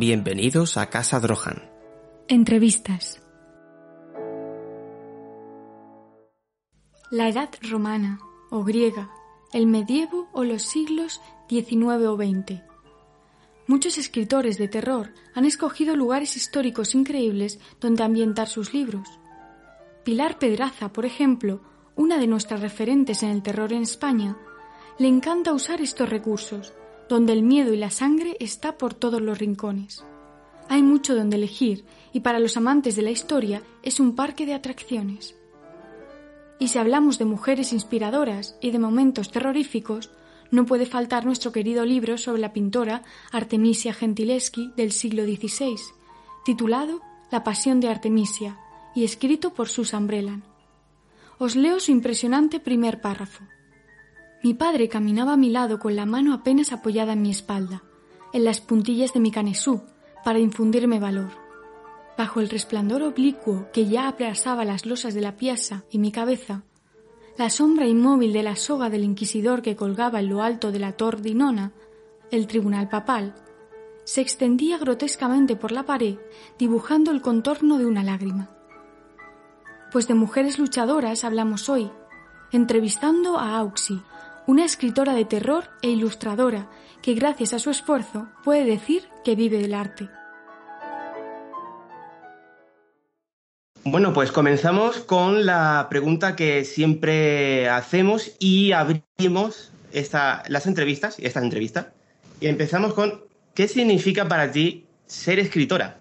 Bienvenidos a Casa Drohan. Entrevistas. La edad romana o griega, el medievo o los siglos XIX o XX. Muchos escritores de terror han escogido lugares históricos increíbles donde ambientar sus libros. Pilar Pedraza, por ejemplo, una de nuestras referentes en el terror en España, le encanta usar estos recursos, donde el miedo y la sangre está por todos los rincones. Hay mucho donde elegir y para los amantes de la historia es un parque de atracciones. Y si hablamos de mujeres inspiradoras y de momentos terroríficos, no puede faltar nuestro querido libro sobre la pintora Artemisia Gentileschi del siglo XVI, titulado La Pasión de Artemisia y escrito por Susan Brelan. Os leo su impresionante primer párrafo. Mi padre caminaba a mi lado con la mano apenas apoyada en mi espalda, en las puntillas de mi canesú, para infundirme valor. Bajo el resplandor oblicuo que ya abrasaba las losas de la piazza y mi cabeza, la sombra inmóvil de la soga del inquisidor que colgaba en lo alto de la Tordinona, el tribunal papal, se extendía grotescamente por la pared, dibujando el contorno de una lágrima. Pues de mujeres luchadoras hablamos hoy, entrevistando a Auxi, una escritora de terror e ilustradora que gracias a su esfuerzo puede decir que vive del arte. Bueno, pues comenzamos con la pregunta que siempre hacemos y abrimos las entrevistas, esta entrevista, y empezamos con ¿qué significa para ti ser escritora?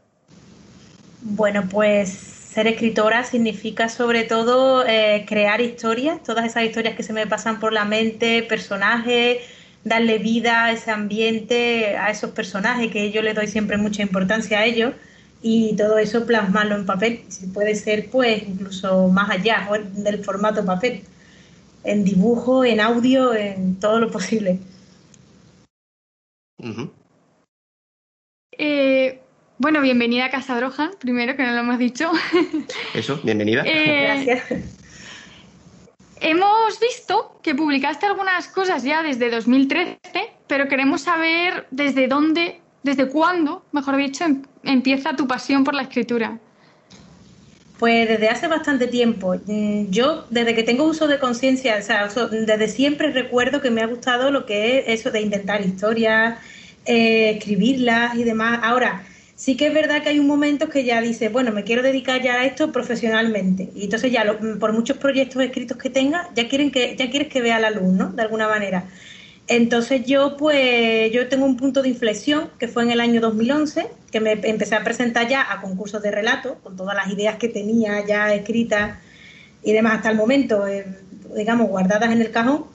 Bueno, pues ser escritora significa sobre todo eh, crear historias, todas esas historias que se me pasan por la mente, personajes, darle vida a ese ambiente, a esos personajes, que yo le doy siempre mucha importancia a ellos, y todo eso plasmarlo en papel. Si puede ser, pues, incluso más allá del formato papel, en dibujo, en audio, en todo lo posible. eh, bueno, bienvenida a Casa Droja, primero que no lo hemos dicho. Eso, bienvenida. Eh, Gracias. Hemos visto que publicaste algunas cosas ya desde 2013, pero queremos saber desde dónde, desde cuándo, mejor dicho, em, empieza tu pasión por la escritura. Pues desde hace bastante tiempo. Mm, yo, desde que tengo uso de conciencia, o sea, desde siempre recuerdo que me ha gustado lo que es eso de intentar historias, eh, escribirlas y demás. Ahora, sí que es verdad que hay un momento que ya dice, bueno, me quiero dedicar ya a esto profesionalmente. Y entonces ya, por muchos proyectos escritos que tenga, ya, quieren que, ya quieres que vea la luz, ¿no? De alguna manera. Entonces yo, pues, yo tengo un punto de inflexión, que fue en el año 2011, que me empecé a presentar ya a concursos de relato, con todas las ideas que tenía ya escritas y demás hasta el momento, eh, digamos, guardadas en el cajón.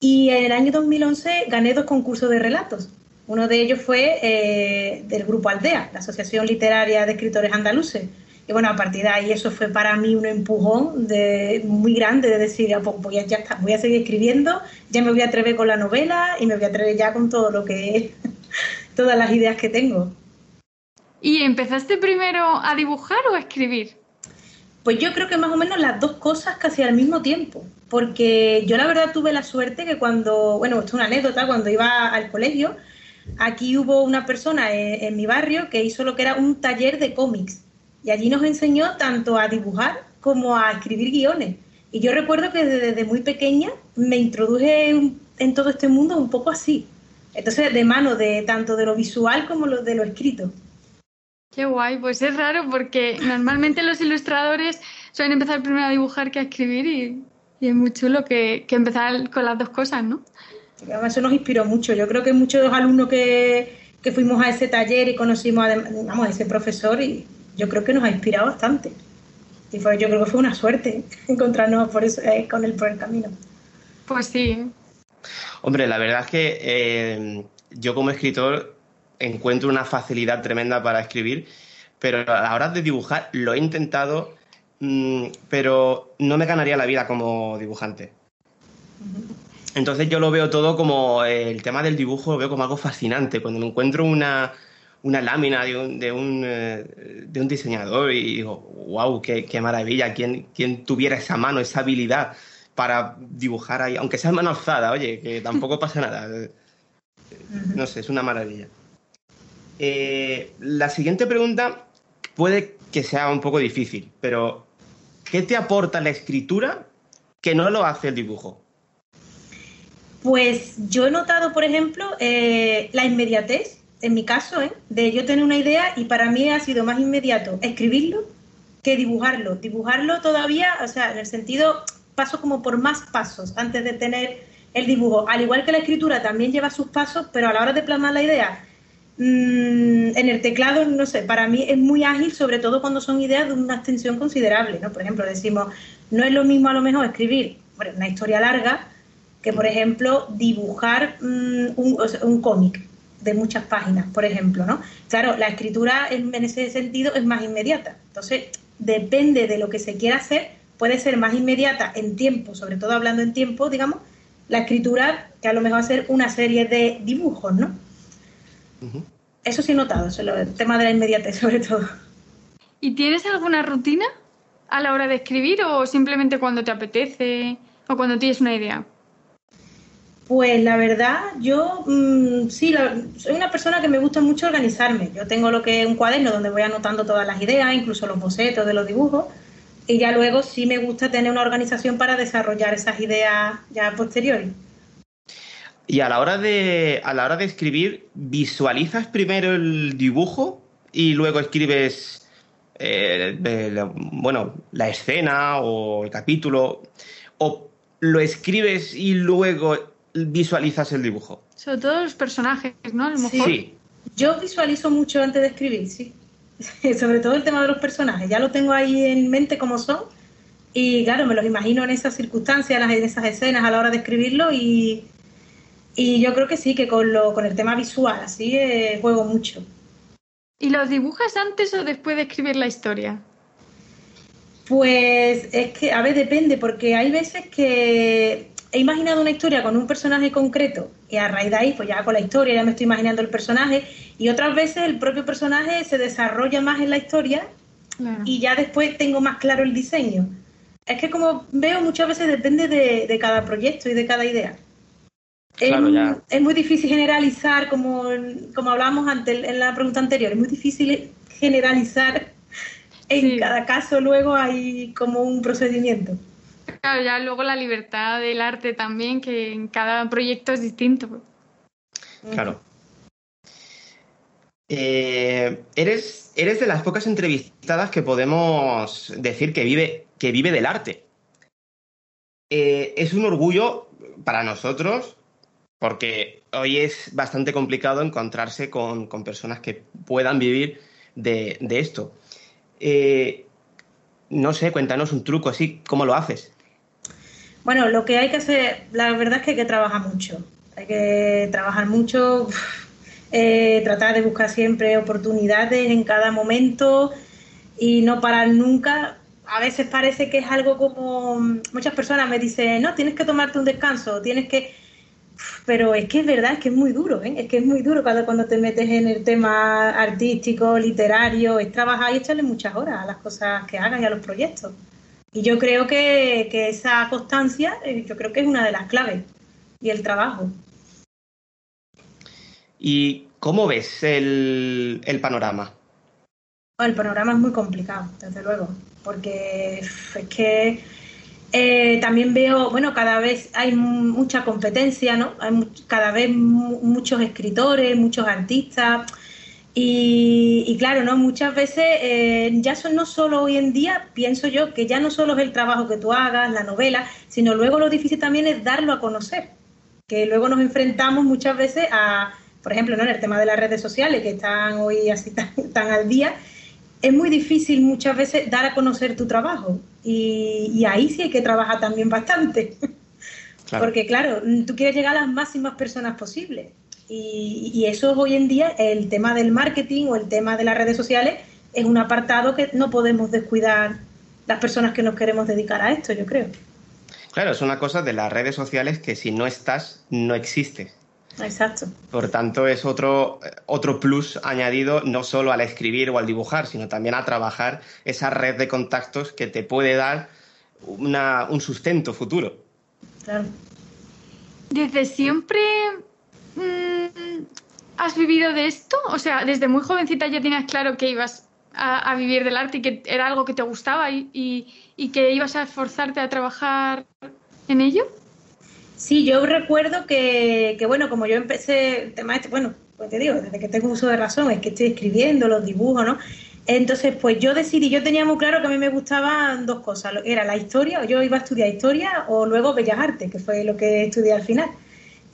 Y en el año 2011 gané dos concursos de relatos uno de ellos fue eh, del grupo Aldea, la Asociación Literaria de Escritores Andaluces. Y bueno, a partir de ahí eso fue para mí un empujón de, muy grande de decir, ah, pues voy a, ya está, voy a seguir escribiendo, ya me voy a atrever con la novela y me voy a atrever ya con todo lo que todas las ideas que tengo. ¿Y empezaste primero a dibujar o a escribir? Pues yo creo que más o menos las dos cosas casi al mismo tiempo, porque yo la verdad tuve la suerte que cuando, bueno, esto es una anécdota, cuando iba al colegio, Aquí hubo una persona en, mi barrio que hizo lo que era un taller de cómics y allí nos enseñó tanto a dibujar como a escribir guiones. Y yo recuerdo que desde, muy pequeña me introduje en todo este mundo un poco así. Entonces, de mano de tanto de lo visual como de lo escrito. Qué guay, pues es raro porque normalmente los ilustradores suelen empezar primero a dibujar que a escribir y, es muy chulo que, que empezar con las dos cosas, ¿no? Eso nos inspiró mucho. Yo creo que muchos alumnos que, que fuimos a ese taller y conocimos a, ese profesor y yo creo que nos ha inspirado bastante. Y fue, yo creo que fue una suerte encontrarnos por eso, eh, con él por el camino. Pues sí. Hombre, la verdad es que eh, yo como escritor encuentro una facilidad tremenda para escribir, pero a la hora de dibujar lo he intentado, mm, pero no me ganaría la vida como dibujante. Entonces yo lo veo todo como el tema del dibujo, lo veo como algo fascinante. Cuando me encuentro una, una lámina de un, de, un, eh, de un, diseñador y digo, wow, qué, qué maravilla, ¿Quién, ¿Quién, tuviera esa mano, esa habilidad para dibujar ahí, aunque sea mano alzada, oye, que tampoco pasa nada. No sé, es una maravilla. Eh, la siguiente pregunta puede que sea un poco difícil, pero ¿qué te aporta la escritura que no lo hace el dibujo? Pues yo he notado, por ejemplo, eh, la inmediatez, en mi caso, ¿eh? de yo tener una idea y para mí ha sido más inmediato escribirlo que dibujarlo. Dibujarlo todavía, o sea, en el sentido, paso como por más pasos antes de tener el dibujo. Al igual que la escritura también lleva sus pasos, pero a la hora de plasmar la idea, mmm, en el teclado, no sé, para mí es muy ágil, sobre todo cuando son ideas de una extensión considerable, ¿no? Por ejemplo, decimos, no es lo mismo a lo mejor escribir una historia larga que, por ejemplo, dibujar mm, un, cómic de muchas páginas, por ejemplo, ¿no? Claro, la escritura en, ese sentido es más inmediata. Entonces, depende de lo que se quiera hacer, puede ser más inmediata en tiempo, sobre todo hablando en tiempo, digamos, la escritura que a lo mejor hacer una serie de dibujos, ¿no? Eso sí he notado, el tema de la inmediatez sobre todo. ¿Y tienes alguna rutina a la hora de escribir o simplemente cuando te apetece o cuando tienes una idea? Pues la verdad, yo mm, sí, soy una persona que me gusta mucho organizarme. Yo tengo lo que es un cuaderno donde voy anotando todas las ideas, incluso los bocetos de los dibujos, y ya luego sí me gusta tener una organización para desarrollar esas ideas ya posteriores. Y a la hora de, a la hora de escribir, ¿visualizas primero el dibujo y luego escribes eh, bueno, la escena o el capítulo? ¿O lo escribes y luego visualizas el dibujo? Sobre todo los personajes, ¿no? A lo mejor. Sí. Yo visualizo mucho antes de escribir, sí. Sobre todo el tema de los personajes. Ya lo tengo ahí en mente como son. Y claro, me los imagino en esas circunstancias, en esas escenas a la hora de escribirlo. Y, y yo creo que sí, que con, lo, con el tema visual, así eh, juego mucho. ¿Y los dibujas antes o después de escribir la historia? Pues es que, a ver, depende, porque hay veces que he imaginado una historia con un personaje concreto y a raíz de ahí, pues ya con la historia ya me estoy imaginando el personaje y otras veces el propio personaje se desarrolla más en la historia y ya después tengo más claro el diseño. Es que como veo muchas veces depende de, cada proyecto y de cada idea. es, muy difícil generalizar, como, como hablábamos antes en la pregunta anterior, es muy difícil generalizar. En cada caso luego hay como un procedimiento. Claro, ya luego la libertad del arte también, que en cada proyecto es distinto. Claro. Eh, eres, eres de las pocas entrevistadas que podemos decir que vive, que vive del arte. Eh, es un orgullo para nosotros porque hoy es bastante complicado encontrarse con, personas que puedan vivir de, esto. Eh, no sé, cuéntanos un truco así, ¿cómo lo haces? Bueno, lo que hay que hacer, la verdad es que hay que trabajar mucho. Hay que trabajar mucho, eh, tratar de buscar siempre oportunidades en cada momento y no parar nunca. A veces parece que es algo como muchas personas me dicen, no, tienes que tomarte un descanso, tienes que... Pero es que es verdad, es que es muy duro, ¿eh? es que es muy duro cuando, cuando te metes en el tema artístico, literario, es trabajar y echarle muchas horas a las cosas que hagas y a los proyectos. Y yo creo que, esa constancia, eh, yo creo que es una de las claves y el trabajo. ¿Y cómo ves el, panorama? el panorama es muy complicado, desde luego, porque es que eh, también veo, bueno, cada vez hay mucha competencia, ¿no? Hay cada vez muchos escritores, muchos artistas y, claro, ¿no? Muchas veces eh, ya son no solo hoy en día, pienso yo, que ya no solo es el trabajo que tú hagas, la novela, sino luego lo difícil también es darlo a conocer. Que luego nos enfrentamos muchas veces a, por ejemplo, ¿no? en el tema de las redes sociales, que están hoy así tan, al día, es muy difícil muchas veces dar a conocer tu trabajo y, ahí sí hay que trabajar también bastante. Porque claro, tú quieres llegar a las máximas personas posibles y, y eso hoy en día, el tema del marketing o el tema de las redes sociales, es un apartado que no podemos descuidar las personas que nos queremos dedicar a esto, yo creo. Claro, es una cosa de las redes sociales que si no estás, no existes. Exacto. Por tanto, es otro, otro plus añadido no solo al escribir o al dibujar, sino también a trabajar esa red de contactos que te puede dar un sustento futuro. Claro. ¿Desde siempre has vivido de esto? O sea, desde muy jovencita ya tenías claro que ibas a, vivir del arte y que era algo que te gustaba y, que ibas a esforzarte a trabajar en ello? Sí, yo recuerdo que, bueno, como yo empecé el tema este, bueno, pues te digo, desde que tengo uso de razón, es que estoy escribiendo los dibujos, ¿no? Entonces, pues yo decidí, yo tenía muy claro que a mí me gustaban dos cosas, era la historia, yo iba a estudiar historia o luego Bellas Artes, que fue lo que estudié al final.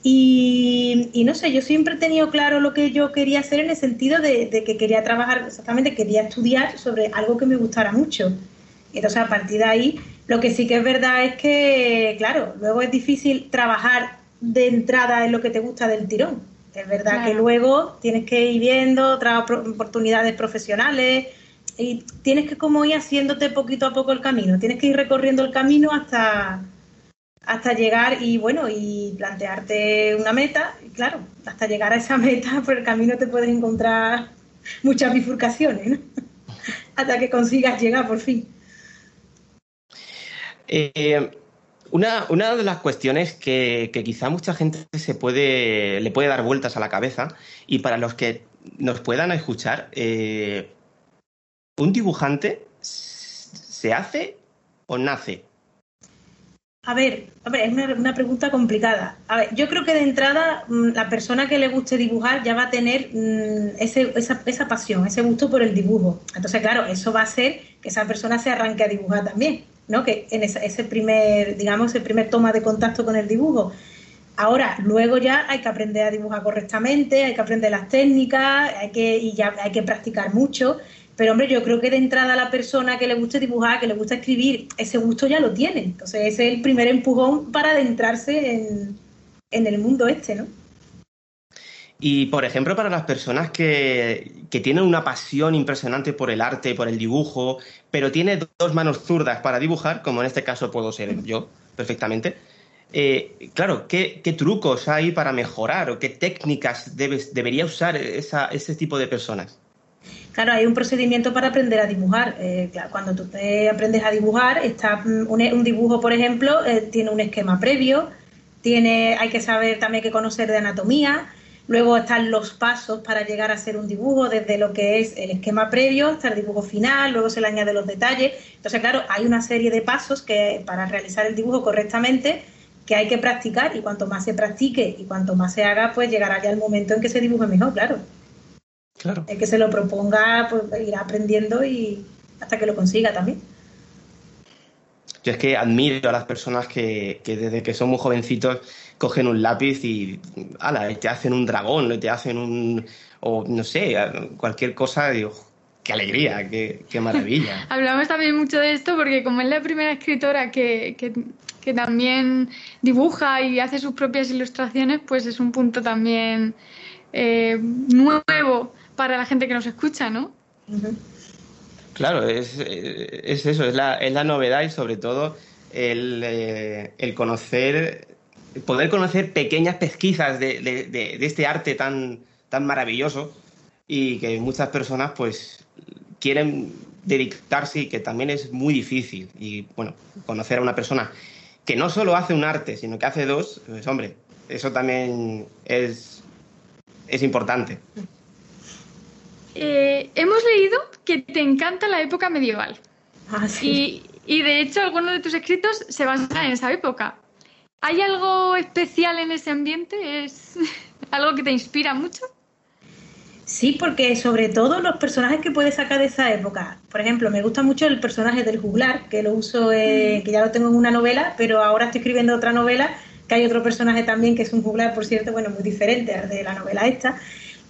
Y, no sé, yo siempre he tenido claro lo que yo quería hacer en el sentido de, que quería trabajar, exactamente, quería estudiar sobre algo que me gustara mucho. Entonces, a partir de ahí, lo que sí que es verdad es que, claro, luego es difícil trabajar de entrada en lo que te gusta del tirón. Es verdad que luego tienes que ir viendo otras oportunidades profesionales y tienes que como ir haciéndote poquito a poco el camino. Tienes que ir recorriendo el camino hasta hasta llegar y bueno, y plantearte una meta, y claro, hasta llegar a esa meta por el camino te puedes encontrar muchas bifurcaciones, hasta que consigas llegar por fin. Eh, una, una, de las cuestiones que, quizá mucha gente se puede, le puede dar vueltas a la cabeza y para los que nos puedan escuchar, eh, ¿un dibujante se hace o nace? A ver, es una, pregunta complicada. A ver, yo creo que de entrada mm, la persona que le guste dibujar ya va a tener mm, ese, esa, esa, pasión, ese gusto por el dibujo. Entonces, claro, eso va a hacer que esa persona se arranque a dibujar también, ¿no? Que en ese, primer, digamos, ese primer toma de contacto con el dibujo. Ahora, luego ya hay que aprender a dibujar correctamente, hay que aprender las técnicas, hay que, y ya hay que practicar mucho. Pero hombre, yo creo que de entrada la persona que le gusta dibujar, que le gusta escribir, ese gusto ya lo tiene. Entonces ese es el primer empujón para adentrarse en, el mundo este, ¿no? Y, por ejemplo, para las personas que, tienen una pasión impresionante por el arte, por el dibujo, pero tiene dos manos zurdas para dibujar, como en este caso puedo ser yo perfectamente, eh, claro, ¿qué, trucos hay para mejorar o qué técnicas debes, debería usar ese tipo de personas? Claro, hay un procedimiento para aprender a dibujar. Eh, cuando tú te aprendes a dibujar, está mm, un, dibujo, por ejemplo, eh, tiene un esquema previo, tiene, hay que saber también que conocer de anatomía. Luego están los pasos para llegar a hacer un dibujo, desde lo que es el esquema previo hasta el dibujo final, luego se le añade los detalles. Entonces, claro, hay una serie de pasos que para realizar el dibujo correctamente que hay que practicar y cuanto más se practique y cuanto más se haga, pues llegará ya el momento en que se dibuje mejor, claro. Claro. El que se lo proponga, pues irá aprendiendo y hasta que lo consiga también. Yo es que admiro a las personas que, desde que son muy jovencitos cogen un lápiz y ala, te hacen un dragón, te hacen un, o no sé, cualquier cosa, digo, qué alegría, qué, maravilla. Hablamos también mucho de esto porque como es la primera escritora que, que, también dibuja y hace sus propias ilustraciones, pues es un punto también eh, nuevo para la gente que nos escucha, ¿no? Claro, es, eso, es la, es la, novedad y sobre todo el, eh, el, conocer, poder conocer pequeñas pesquisas de, de, este arte tan, tan maravilloso y que muchas personas pues quieren dedicarse y que también es muy difícil. Y bueno, conocer a una persona que no solo hace un arte, sino que hace dos, pues hombre, eso también es, es importante. Eh, hemos leído que te encanta la época medieval. Ah, y, de hecho algunos de tus escritos se basan en esa época. ¿Hay algo especial en ese ambiente? ¿Es algo que te inspira mucho? Sí, porque sobre todo los personajes que puedes sacar de esa época. Por ejemplo, me gusta mucho el personaje del juglar, que lo uso, mm. que ya lo tengo en una novela, pero ahora estoy escribiendo otra novela, que hay otro personaje también que es un juglar, por cierto, bueno, muy diferente al de la novela esta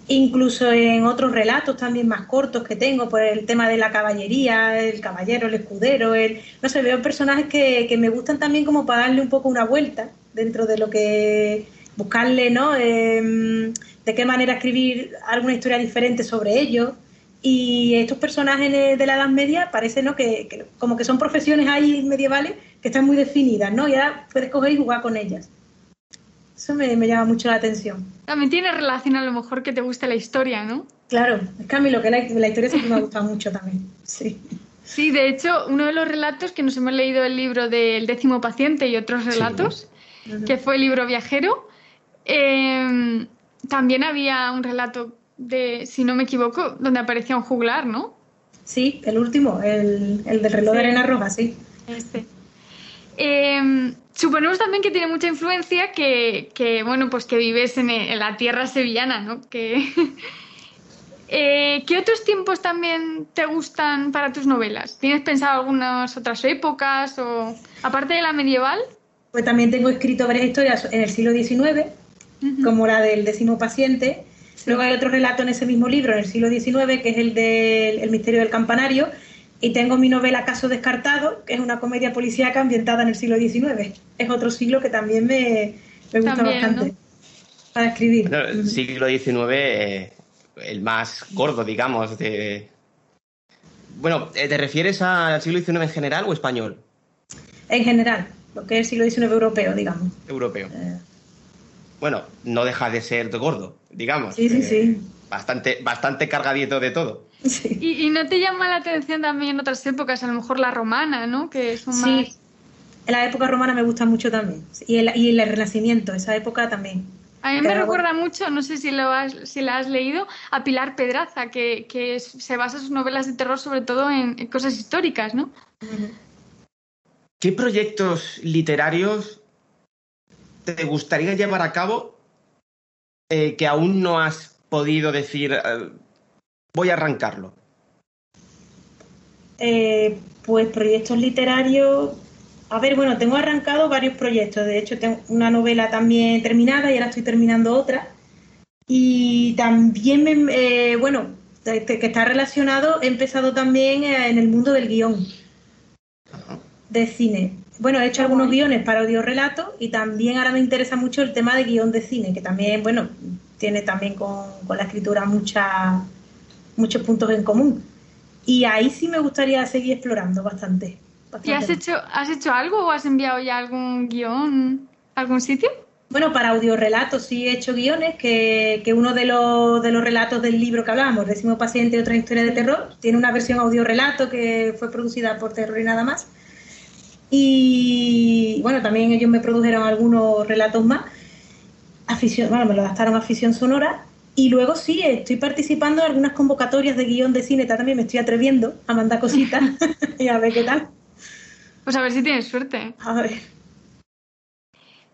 incluso en otros relatos también más cortos que tengo, por el tema de la caballería, el caballero, el escudero, el, no sé, veo personajes que, que me gustan también como para darle un poco una vuelta dentro de lo que buscarle, ¿no? Em, de qué manera escribir alguna historia diferente sobre ellos. Y estos personajes de la Edad Media parece ¿no? Que, como que son profesiones ahí medievales que están muy definidas, ¿no? Y ahora puedes coger y jugar con ellas. Eso me, llama mucho la atención. También tiene relación a lo mejor que te guste la historia, ¿no? Claro, es que a mí lo que la, la historia siempre me ha gustado mucho también, sí. Sí, de hecho, uno de los relatos que nos hemos leído el libro del décimo paciente y otros relatos, que fue el libro viajero, eh, también había un relato de, si no me equivoco, donde aparecía un juglar, ¿no? Sí, el último, el, del reloj de arena roja, sí. Este. Em, suponemos también que tiene mucha influencia que, bueno, pues que vives en, la tierra sevillana, ¿no? Que, eh, ¿Qué otros tiempos también te gustan para tus novelas? ¿Tienes pensado algunas otras épocas o aparte de la medieval? Pues también tengo escrito varias historias en el siglo XIX, como la del décimo paciente. Luego hay otro relato en ese mismo libro, en el siglo XIX, que es el del misterio del campanario. Y tengo mi novela Caso Descartado, que es una comedia policíaca ambientada en el siglo XIX. Es otro siglo que también me, gusta bastante para escribir. el siglo XIX, el más gordo, digamos, de... Bueno, eh, ¿te refieres al siglo XIX en general o español? En general, lo que es el siglo XIX europeo, digamos. Europeo. Eh, bueno, no deja de ser gordo, digamos. Sí, sí, sí. Bastante, bastante cargadito de todo. ¿Y, no te llama la atención también en otras épocas, a lo mejor la romana, ¿no? Que son sí. En la época romana me gusta mucho también. Y el, y el Renacimiento, esa época también. A mí me recuerda mucho, no sé si, lo has, si la has leído, a Pilar Pedraza, que, que se basa sus novelas de terror sobre todo en, cosas históricas, ¿no? ¿Qué proyectos literarios te gustaría llevar a cabo eh, que aún no has podido decir, eh, voy a arrancarlo? Eh, pues proyectos literarios. A ver, bueno, tengo arrancado varios proyectos. De hecho, tengo una novela también terminada y ahora estoy terminando otra. Y también, me, bueno, este, que está relacionado, he empezado también en el mundo del guion de cine bueno, he hecho algunos guiones para audiorelato y también ahora me interesa mucho el tema de guion de cine, que también, bueno, tiene también con, la escritura mucha, muchos puntos en común. Y ahí sí me gustaría seguir explorando bastante. ¿Y has hecho, has hecho algo o has enviado ya algún guion a algún sitio? Bueno, para audiorelatos sí he hecho guiones, que, que uno de los, de los relatos del libro que hablábamos, Décimo Paciente y otra historia de terror, tiene una versión audiorelato que fue producida por Terror y nada más y bueno, también ellos me produjeron algunos relatos más. Afición, bueno, me lo gastaron afición sonora. Y luego sí, estoy participando en algunas convocatorias de guion de cine. También me estoy atreviendo a mandar cositas y a ver qué tal. Pues a ver si tienes suerte. A ver.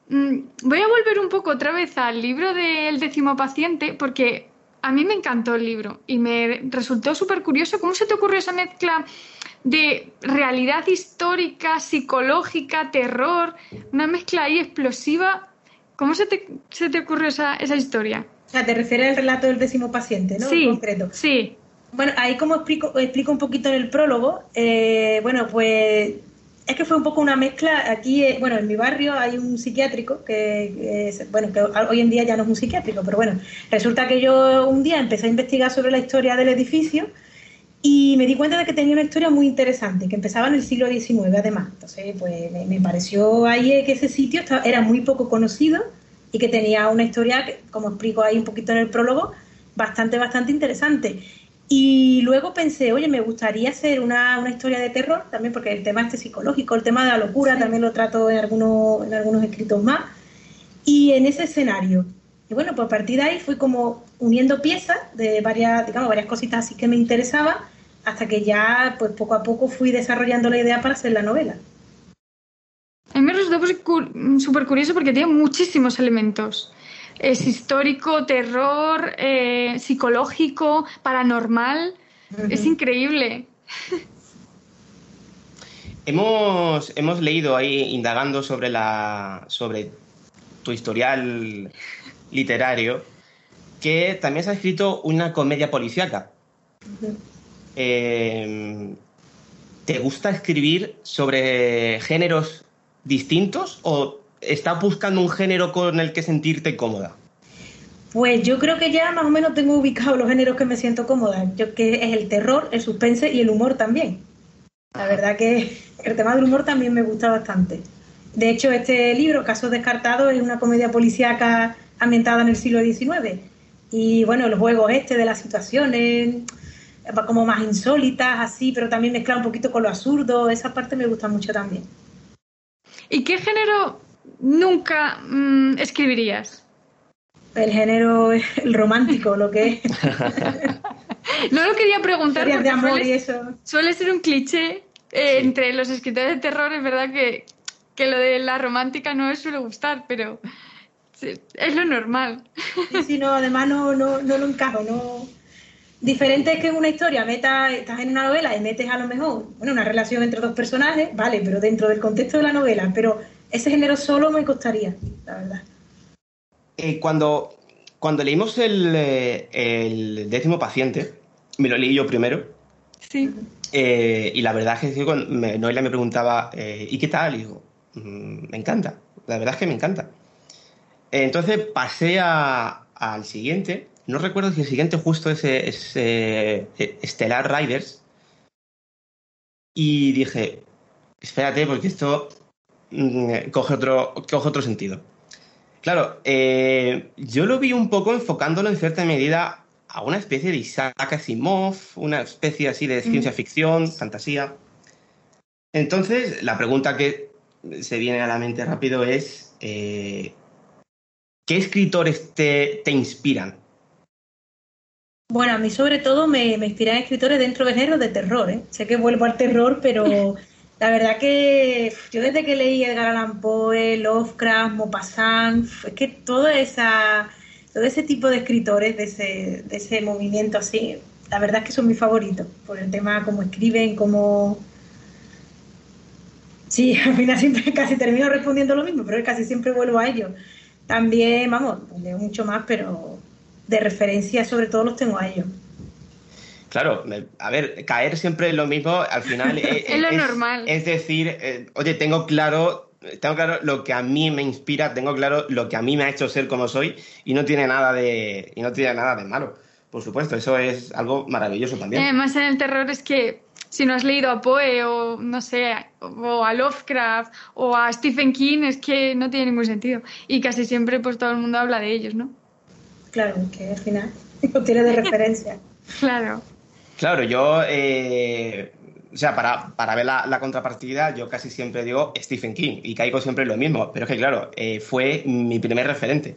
Mm, voy a volver un poco otra vez al libro del décimo paciente, porque a mí me encantó el libro y me resultó súper curioso. ¿Cómo se te ocurrió esa mezcla de realidad histórica, psicológica, terror, una mezcla ahí explosiva. ¿Cómo se te, se te ocurrió esa, esa historia? O sea, te refieres al relato del décimo paciente, ¿no? Sí, en concreto. sí. Bueno, ahí como explico, explico un poquito en el prólogo, eh, bueno, pues es que fue un poco una mezcla. Aquí, eh, bueno, en mi barrio hay un psiquiátrico que, bueno, que hoy en día ya no es un psiquiátrico, pero bueno, resulta que yo un día empecé a investigar sobre la historia del edificio y me di cuenta de que tenía una historia muy interesante, que empezaba en el siglo XIX además. Entonces, pues me, pareció ahí que ese sitio era muy poco conocido y que tenía una historia, como explico ahí un poquito en el prólogo, bastante, bastante interesante. Y luego pensé, oye, me gustaría hacer una, una, historia de terror también, porque el tema este psicológico, el tema de la locura, también lo trato en algunos, en algunos escritos más. Y en ese escenario, y bueno, pues a partir de ahí fui como uniendo piezas de varias, digamos, varias cositas así que me interesaban, hasta que ya, pues poco a poco fui desarrollando la idea para hacer la novela. A mí me resultó súper curioso porque tiene muchísimos elementos. Es histórico, terror, eh, psicológico, paranormal. Es increíble. Hemos, hemos leído ahí, indagando sobre, la, sobre tu historial literario, que también se ha escrito una comedia policíaca. Eh, ¿Te gusta escribir sobre géneros distintos o estás buscando un género con el que sentirte cómoda? Pues yo creo que ya más o menos tengo ubicados los géneros que me siento cómoda, yo que es el terror, el suspense y el humor también. La verdad que el tema del humor también me gusta bastante. De hecho, este libro, Casos Descartados, es una comedia policíaca ambientada en el siglo XIX. Y bueno, los juegos este de las situaciones, como más insólitas, así, pero también mezclado un poquito con lo absurdo, esa parte me gusta mucho también. ¿Y qué género nunca mm, escribirías? El género, el romántico, lo que es. no lo quería preguntar. de amor suele, y eso. Suele ser un cliché eh, entre los escritores de terror, es verdad que, que lo de la romántica no les suele gustar, pero es lo normal. Sí, sí, no, además no, no, no lo encajo, no. Diferente es que en una historia metas, estás en una novela y metes a lo mejor, bueno, una relación entre dos personajes, vale, pero dentro del contexto de la novela, pero ese género solo me costaría, la verdad. Eh, cuando, cuando leímos el, eh, el, décimo paciente, me lo leí yo primero. Sí. Eh, y la verdad es que cuando Noelia me preguntaba, eh, ¿y qué tal? Y digo, mmm, me encanta, la verdad es que me encanta. Entonces pasé a, al siguiente, no recuerdo si el siguiente justo es, es eh, Stellar Riders, y dije, espérate, porque esto mmm, coge, otro, coge otro sentido. Claro, eh, yo lo vi un poco enfocándolo en cierta medida a una especie de Isaac Asimov, una especie así de ciencia ficción, fantasía. Entonces, la pregunta que se viene a la mente rápido es, eh, ¿qué escritores te, te, inspiran? Bueno, a mí sobre todo me, me inspiran escritores dentro del género de terror. ¿eh? Sé que vuelvo al terror, pero la verdad que yo desde que leí Edgar Allan Poe, Lovecraft, Maupassant, es que toda esa todo ese tipo de escritores de ese, de ese movimiento así, la verdad es que son mis favoritos, por el tema cómo escriben, cómo... Sí, al final siempre casi termino respondiendo lo mismo, pero casi siempre vuelvo a ellos. También, vamos, leo mucho más, pero de referencia sobre todo los tengo a ellos. Claro, a ver, caer siempre en lo mismo, al final es, es, lo es, normal. Es decir, eh, oye, tengo claro tengo claro lo que a mí me inspira, tengo claro lo que a mí me ha hecho ser como soy y no tiene nada de, y no tiene nada de malo. Por supuesto, eso es algo maravilloso también. Además, en el terror es que si no has leído a Poe o no sé, o a Lovecraft o a Stephen King, es que no tiene ningún sentido. Y casi siempre pues todo el mundo habla de ellos, ¿no? Claro, que al final lo tiene de referencia. claro. Claro, yo eh, o sea, para, para ver la, la, contrapartida, yo casi siempre digo Stephen King y caigo siempre en lo mismo. Pero es que, claro, eh, fue mi primer referente.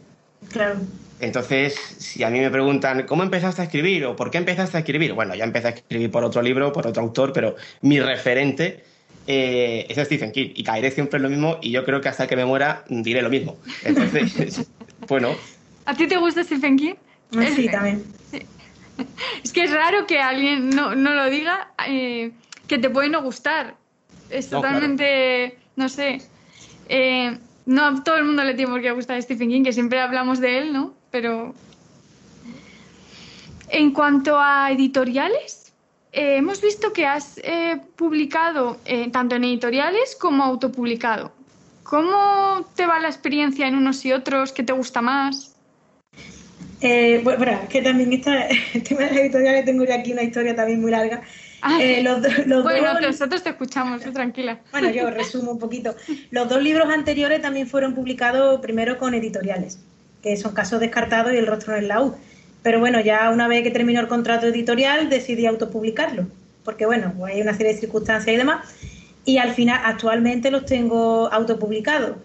Claro. Entonces, si a mí me preguntan, ¿cómo empezaste a escribir o por qué empezaste a escribir? Bueno, ya empecé a escribir por otro libro, por otro autor, pero mi referente eh, es Stephen King y caeré siempre en lo mismo y yo creo que hasta que me muera diré lo mismo. Entonces, bueno. ¿A ti te gusta Stephen King? Sí, también. Es que es raro que alguien no, no lo diga. Eh, que te puede no gustar. Es totalmente, no, claro. no sé. Eh, no a todo el mundo le tiene por qué gustar Stephen King, que siempre hablamos de él, ¿no? Pero. En cuanto a editoriales, eh, hemos visto que has eh, publicado eh, tanto en editoriales como autopublicado. ¿Cómo te va la experiencia en unos y otros? ¿Qué te gusta más? Eh, bueno, que también está, el tema de las editoriales, tengo ya aquí una historia también muy larga. Ah, eh, los, los bueno, dos... nosotros te escuchamos, tú tranquila. Bueno, yo resumo un poquito. Los dos libros anteriores también fueron publicados primero con editoriales, que son Casos Descartados y El Rostro en el Laúd. Pero bueno, ya una vez que terminó el contrato editorial decidí autopublicarlo, porque bueno, hay una serie de circunstancias y demás. Y al final, actualmente los tengo autopublicados.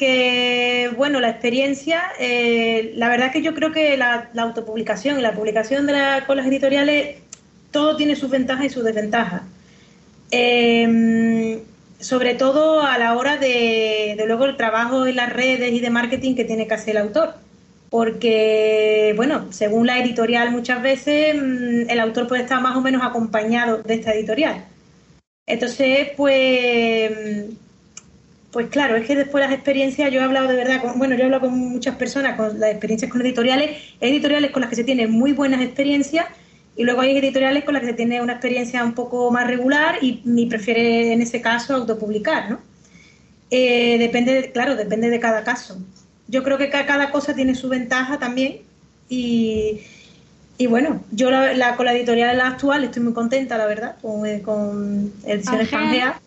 Que bueno, la experiencia, eh, la verdad que yo creo que la, autopublicación y la publicación de la, con las editoriales todo tiene sus ventajas y sus desventajas. Eh, sobre todo a la hora de, de, luego el trabajo en las redes y de marketing que tiene que hacer el autor. Porque, bueno, según la editorial muchas veces el autor puede estar más o menos acompañado de esta editorial. Entonces, pues Pues claro, es que después las experiencias, yo he hablado de verdad, con, bueno, yo he hablado con muchas personas, con las experiencias con editoriales, editoriales con las que se tienen muy buenas experiencias y luego hay editoriales con las que se tiene una experiencia un poco más regular y, ni prefiere en ese caso autopublicar, ¿no? Eh, depende, claro, depende de cada caso. Yo creo que cada cosa tiene su ventaja también y, y bueno, yo la, con la editorial actual estoy muy contenta, la verdad, con, eh, con Ediciones Pangea,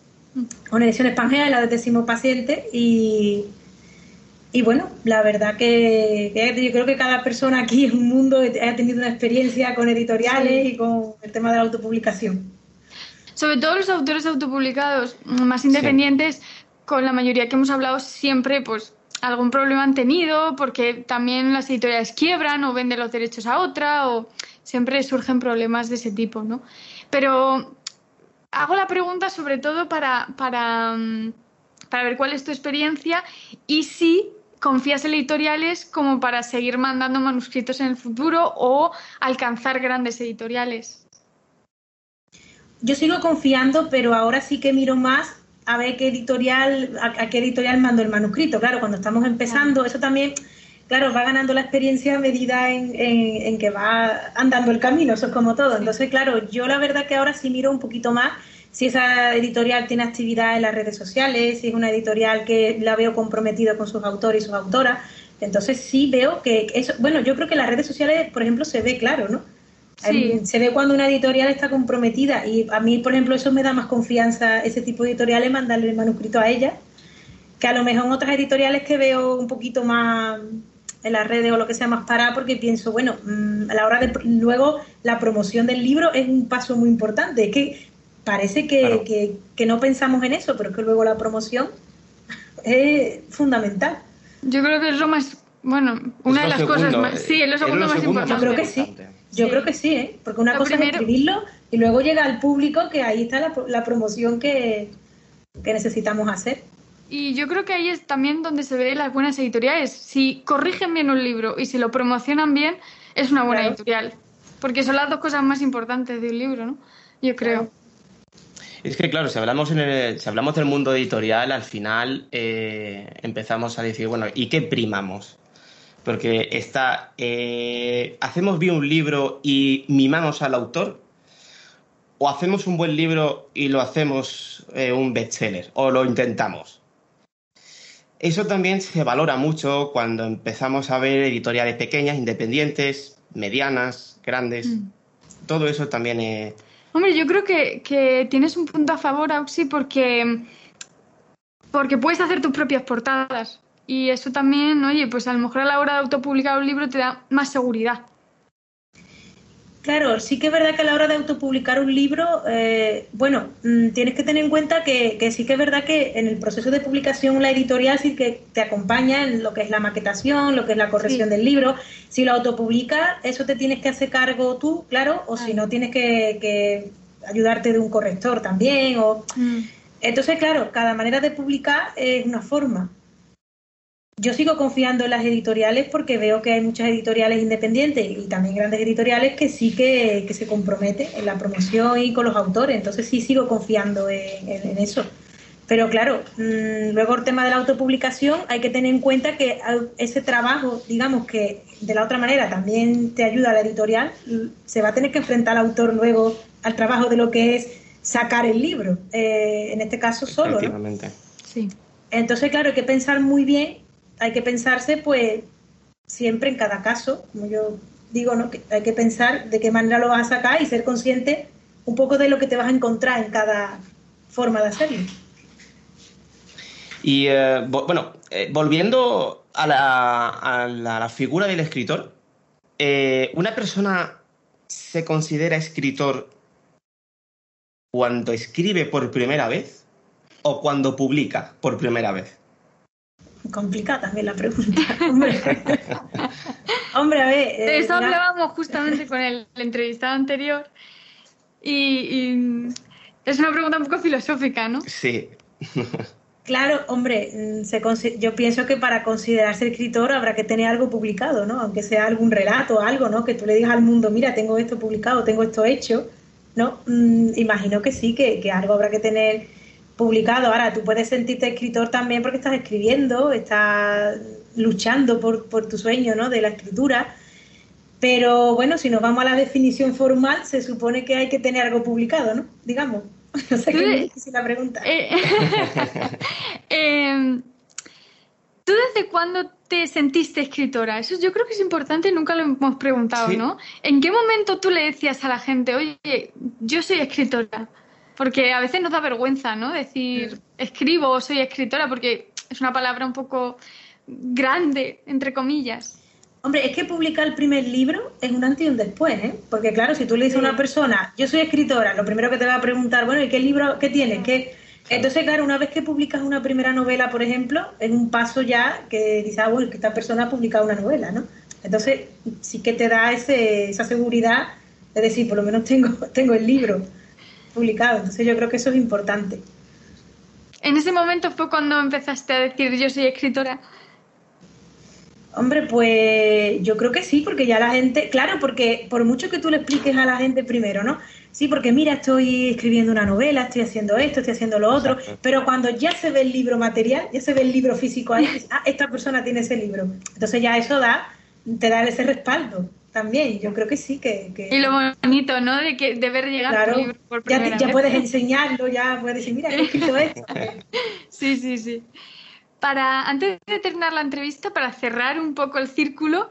con Ediciones Pangea, la de Décimo Paciente y, y bueno, la verdad que, yo creo que cada persona aquí en un mundo ha tenido una experiencia con editoriales y con el tema de la autopublicación. Sobre todo los autores autopublicados más independientes, con la mayoría que hemos hablado siempre, pues algún problema han tenido porque también las editoriales quiebran o venden los derechos a otra o siempre surgen problemas de ese tipo, ¿no? Pero hago la pregunta sobre todo para, para, mm, para ver cuál es tu experiencia y si confías en editoriales como para seguir mandando manuscritos en el futuro o alcanzar grandes editoriales. Yo sigo confiando, pero ahora sí que miro más a ver qué editorial, a, qué editorial mando el manuscrito. Claro, cuando estamos empezando, eso también, claro, va ganando la experiencia a medida en, que va andando el camino, eso es como todo. Entonces, claro, yo la verdad que ahora sí miro un poquito más si esa editorial tiene actividad en las redes sociales, si es una editorial que la veo comprometida con sus autores y sus autoras. Entonces sí veo que eso, bueno, yo creo que en las redes sociales, por ejemplo, se ve claro, ¿no? Se ve cuando una editorial está comprometida y a mí, por ejemplo, eso me da más confianza, ese tipo de editoriales, mandarle el manuscrito a ella, que a lo mejor en otras editoriales que veo un poquito más en las redes o lo que sea más para porque pienso, bueno, mm, a la hora de luego la promoción del libro es un paso muy importante. Es que parece que, que, no pensamos en eso, pero es que luego la promoción es fundamental. Yo creo que es lo más, bueno, una de las cosas más, sí, es lo segundo más importante. Yo creo que sí. Yo creo que sí, ¿eh? porque una cosa es escribirlo y luego llega al público que ahí está la, promoción que, necesitamos hacer. Y yo creo que ahí es también donde se ve las buenas editoriales. Si corrigen bien un libro y si lo promocionan bien, es una buena editorial. Porque son las dos cosas más importantes de un libro, ¿no? Yo creo. Es que, claro, si hablamos, en si hablamos del mundo editorial, al final eh, empezamos a decir, bueno, ¿y qué primamos? Porque está, eh, ¿hacemos bien un libro y mimamos al autor? ¿O hacemos un buen libro y lo hacemos eh, un bestseller? ¿O lo intentamos? Eso también se valora mucho cuando empezamos a ver editoriales pequeñas, independientes, medianas, grandes. Mm. Todo eso también es... Hombre, yo creo que, que, tienes un punto a favor, Auxi, porque, porque puedes hacer tus propias portadas. Y eso también, oye, pues a lo mejor a la hora de autopublicar un libro te da más seguridad. Claro, sí que es verdad que a la hora de autopublicar un libro, eh, bueno, mm, tienes que tener en cuenta que, sí que es verdad que en el proceso de publicación la editorial sí que te acompaña en lo que es la maquetación, lo que es la corrección del libro. Si lo autopublicas, eso te tienes que hacer cargo tú, claro, o si no tienes que, ayudarte de un corrector también. O... Mm. Entonces, claro, cada manera de publicar es una forma yo sigo confiando en las editoriales porque veo que hay muchas editoriales independientes y también grandes editoriales que sí que, se comprometen en la promoción y con los autores. Entonces sí sigo confiando en, eso. Pero claro, mm, luego el tema de la autopublicación hay que tener en cuenta que ese trabajo, digamos que de la otra manera también te ayuda a la editorial, se va a tener que enfrentar al autor luego al trabajo de lo que es sacar el libro, eh, en este caso solo. Sí. Entonces, claro, hay que pensar muy bien hay que pensarse, pues, siempre en cada caso, como yo digo, ¿no? Hay que pensar de qué manera lo vas a sacar y ser consciente un poco de lo que te vas a encontrar en cada forma de hacerlo. Y eh, bueno, eh, volviendo a la, figura del escritor, eh, ¿una persona se considera escritor cuando escribe por primera vez o cuando publica por primera vez? Complicada también la pregunta. Hombre, a ver. De eso eh, hablábamos justamente con el, entrevistado anterior. Y, es una pregunta un poco filosófica, ¿no? Sí. Claro, hombre, mm, se, yo pienso que para considerarse escritor habrá que tener algo publicado, ¿no? Aunque sea algún relato, algo, ¿no? Que tú le digas al mundo, mira, tengo esto publicado, tengo esto hecho, ¿no? Mm, imagino que sí, que, que algo habrá que tener publicado. Ahora, tú puedes sentirte escritor también porque estás escribiendo, estás luchando por, por tu sueño ¿no? de la escritura. Pero bueno, si nos vamos a la definición formal, se supone que hay que tener algo publicado, ¿no? Digamos. No sé qué es la pregunta. Eh, em, ¿Tú desde cuándo te sentiste escritora? Eso yo creo que es importante, nunca lo hemos preguntado, ¿no? ¿En qué momento tú le decías a la gente, oye, yo soy escritora? Porque a veces nos da vergüenza, ¿no? Decir, escribo o soy escritora, porque es una palabra un poco grande, entre comillas. Hombre, es que publicar el primer libro es un antes y un después, ¿eh? Porque claro, si tú le dices a una persona, yo soy escritora, lo primero que te va a preguntar, bueno, ¿y qué libro, qué tienes? ¿Qué? Entonces, claro, una vez que publicas una primera novela, por ejemplo, es un paso ya que dices, ah, bueno, que esta persona ha publicado una novela, ¿no? Entonces, sí que te da ese, esa seguridad de decir, por lo menos tengo, tengo el libro publicado. Entonces, yo creo que eso es importante. ¿En ese momento fue cuando empezaste a decir, yo soy escritora? Hombre, pues yo creo que sí, porque ya la gente, claro, porque por mucho que tú le expliques a la gente primero, ¿no? Sí, porque mira, estoy escribiendo una novela, estoy haciendo esto, estoy haciendo lo otro, pero cuando ya se ve el libro material, ya se ve el libro físico ahí, ah, esta persona tiene ese libro. Entonces ya eso da, te da ese respaldo también. Yo creo que sí, que... Y lo bonito, ¿no? De, que, de ver llegar tu libro por primera ya, ya puedes enseñarlo, ya puedes decir, mira, he escrito esto. sí, sí, sí para, antes de terminar la entrevista, para cerrar un poco el círculo,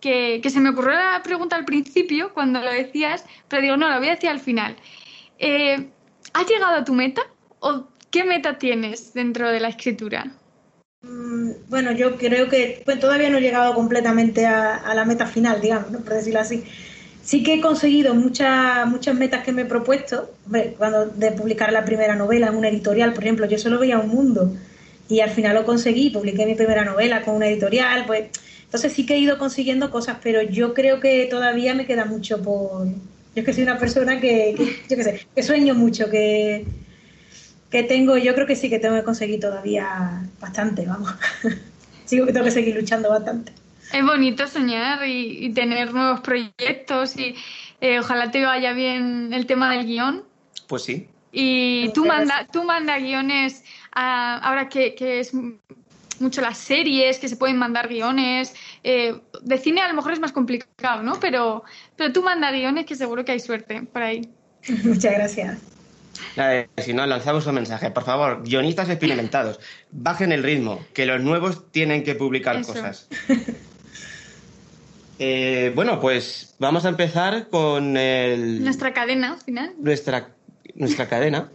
que, se me ocurrió la pregunta al principio cuando lo decías, pero digo, no, lo voy a decir al final. Eh, ¿Has llegado a tu meta o qué meta tienes dentro de la escritura? Mm, bueno, yo creo que pues, todavía no he llegado completamente a, la meta final, digamos, ¿no? por decirlo así. Sí que he conseguido muchas, muchas metas que me he propuesto. cuando de publicar la primera novela en una editorial, por ejemplo, yo solo veía un mundo y al final lo conseguí, publiqué mi primera novela con una editorial, pues entonces sí que he ido consiguiendo cosas, pero yo creo que todavía me queda mucho por... Yo es que soy una persona que, yo qué sé, que sueño mucho, que, que tengo, yo creo que sí que tengo que conseguir todavía bastante, vamos. Sigo que tengo que seguir luchando bastante. Es bonito soñar y, tener nuevos proyectos y eh, ojalá te vaya bien el tema del guion. Pues sí. Y tú manda, tú manda guiones ahora que, es mucho las series, que se pueden mandar guiones. Eh, de cine a lo mejor es más complicado, ¿no? Pero, pero tú manda guiones que seguro que hay suerte por ahí. Muchas gracias. Si no, lanzamos un mensaje. Por favor, guionistas experimentados, bajen el ritmo, que los nuevos tienen que publicar cosas. Eh, bueno, pues vamos a empezar con el... Nuestra cadena final. Nuestra, nuestra cadena.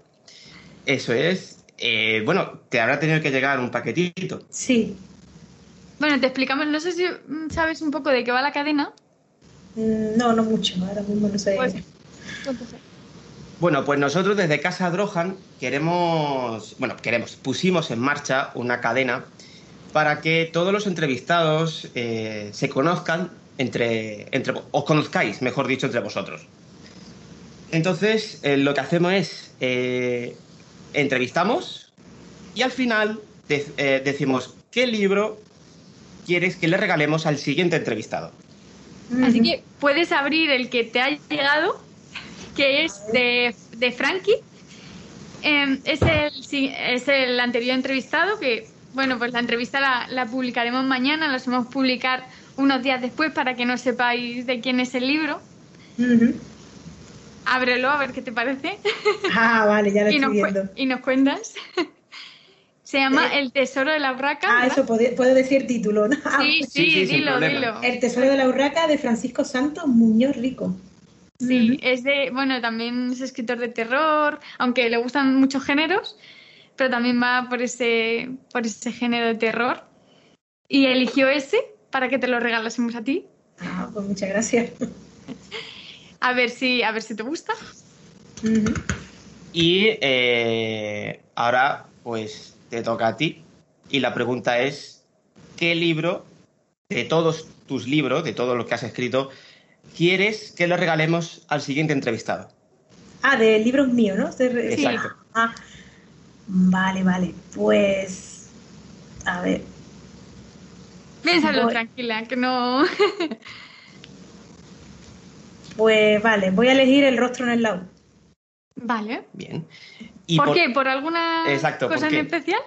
Eso es. Eh, bueno, te habrá tenido que llegar un paquetito. Sí. Bueno, te explicamos, no sé si sabes un poco de qué va la cadena. Mm, no, no mucho, ahora mismo no sé. Pues, bueno, pues nosotros desde Casa Drohan queremos, bueno, queremos, pusimos en marcha una cadena para que todos los entrevistados eh, se conozcan entre, entre, os conozcáis, mejor dicho, entre vosotros. Entonces, eh, lo que hacemos es entrevistamos y al final eh, decimos qué libro quieres que le regalemos al siguiente entrevistado. Así que puedes abrir el que te ha llegado, que es de, de Frankie. Em, es, el, es el anterior entrevistado, que, bueno, pues la entrevista la, publicaremos mañana, la vamos a publicar unos días después para que no sepáis de quién es el libro. Ábrelo a ver qué te parece. Ah, vale, ya lo estoy viendo. Y nos cuentas. Se llama eh, El Tesoro de la Urraca. Ah, eso puedo, decir título, ¿no? Sí, sí, dilo, dilo. El Tesoro de la Urraca de Francisco Santos Muñoz Rico. Sí, es de, bueno, también es escritor de terror, aunque le gustan muchos géneros, pero también va por ese, por ese género de terror. Y eligió ese para que te lo regalásemos a ti. Ah, pues muchas gracias. A ver si, a ver si te gusta. Y eh, ahora, pues, te toca a ti. Y la pregunta es, ¿qué libro, de todos tus libros, de todo lo que has escrito, quieres que le regalemos al siguiente entrevistado? Ah, de libros míos, ¿no? Exacto. Ah, vale, vale. Pues, a ver. Piénsalo tranquila, que no... Pues vale, voy a elegir el rostro en el laúd. Vale. Bien. ¿Por, qué? ¿Por alguna cosa en especial?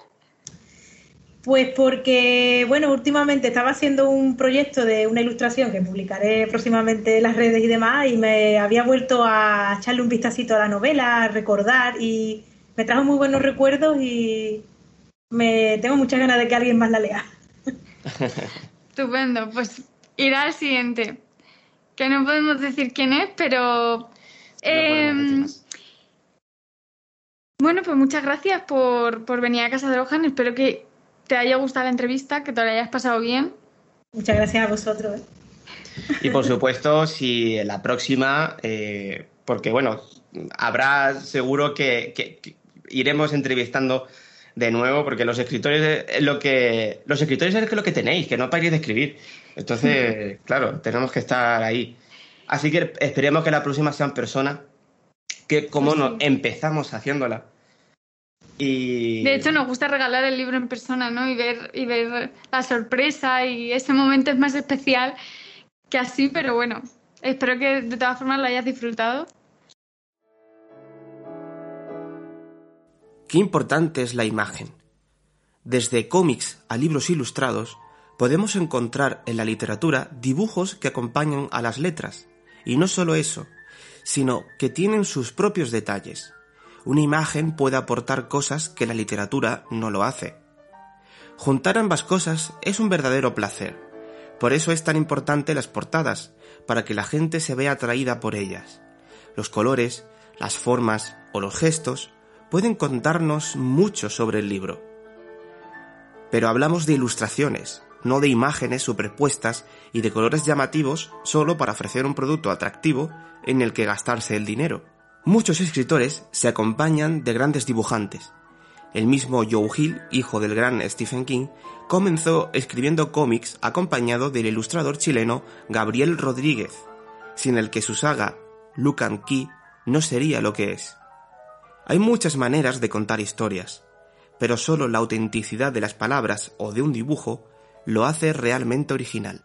Pues porque, bueno, últimamente estaba haciendo un proyecto de una ilustración que publicaré próximamente en las redes y demás y me había vuelto a echarle un vistacito a la novela, a recordar y me trajo muy buenos recuerdos y me tengo muchas ganas de que alguien más la lea. Estupendo, pues irá al siguiente, que no podemos decir quién es, pero... Em, bueno, pues muchas gracias por, por venir a Casa de Lojan. Espero que te haya gustado la entrevista, que te la hayas pasado bien. Muchas gracias a vosotros. Y por supuesto, si la próxima, eh, porque bueno, habrá seguro que, iremos entrevistando de nuevo, porque los escritores es lo que los escritores es lo que tenéis, que no paréis de escribir. Entonces, claro, tenemos que estar ahí. Así que esperemos que la próxima sea en persona, que como no empezamos haciéndola, de hecho, nos gusta regalar el libro en persona, ¿no? Y ver, y ver la sorpresa y ese momento es más especial que así, pero bueno, espero que de todas formas lo hayas disfrutado. Qué importante es la imagen. Desde cómics a libros ilustrados, podemos encontrar en la literatura dibujos que acompañan a las letras. Y no solo eso, sino que tienen sus propios detalles una imagen puede aportar cosas que la literatura no lo hace. Juntar ambas cosas es un verdadero placer. Por eso es tan importante las portadas, para que la gente se vea atraída por ellas. Los colores, las formas o los gestos pueden contarnos mucho sobre el libro. Pero hablamos de ilustraciones, no de imágenes superpuestas y de colores llamativos solo para ofrecer un producto atractivo en el que gastarse el dinero. Muchos escritores se acompañan de grandes dibujantes. El mismo Joe Hill, hijo del gran Stephen King, comenzó escribiendo cómics acompañado del ilustrador chileno Gabriel Rodríguez, sin el que su saga Lucan Key no sería lo que es. Hay muchas maneras de contar historias, pero solo la autenticidad de las palabras o de un dibujo lo hace realmente original.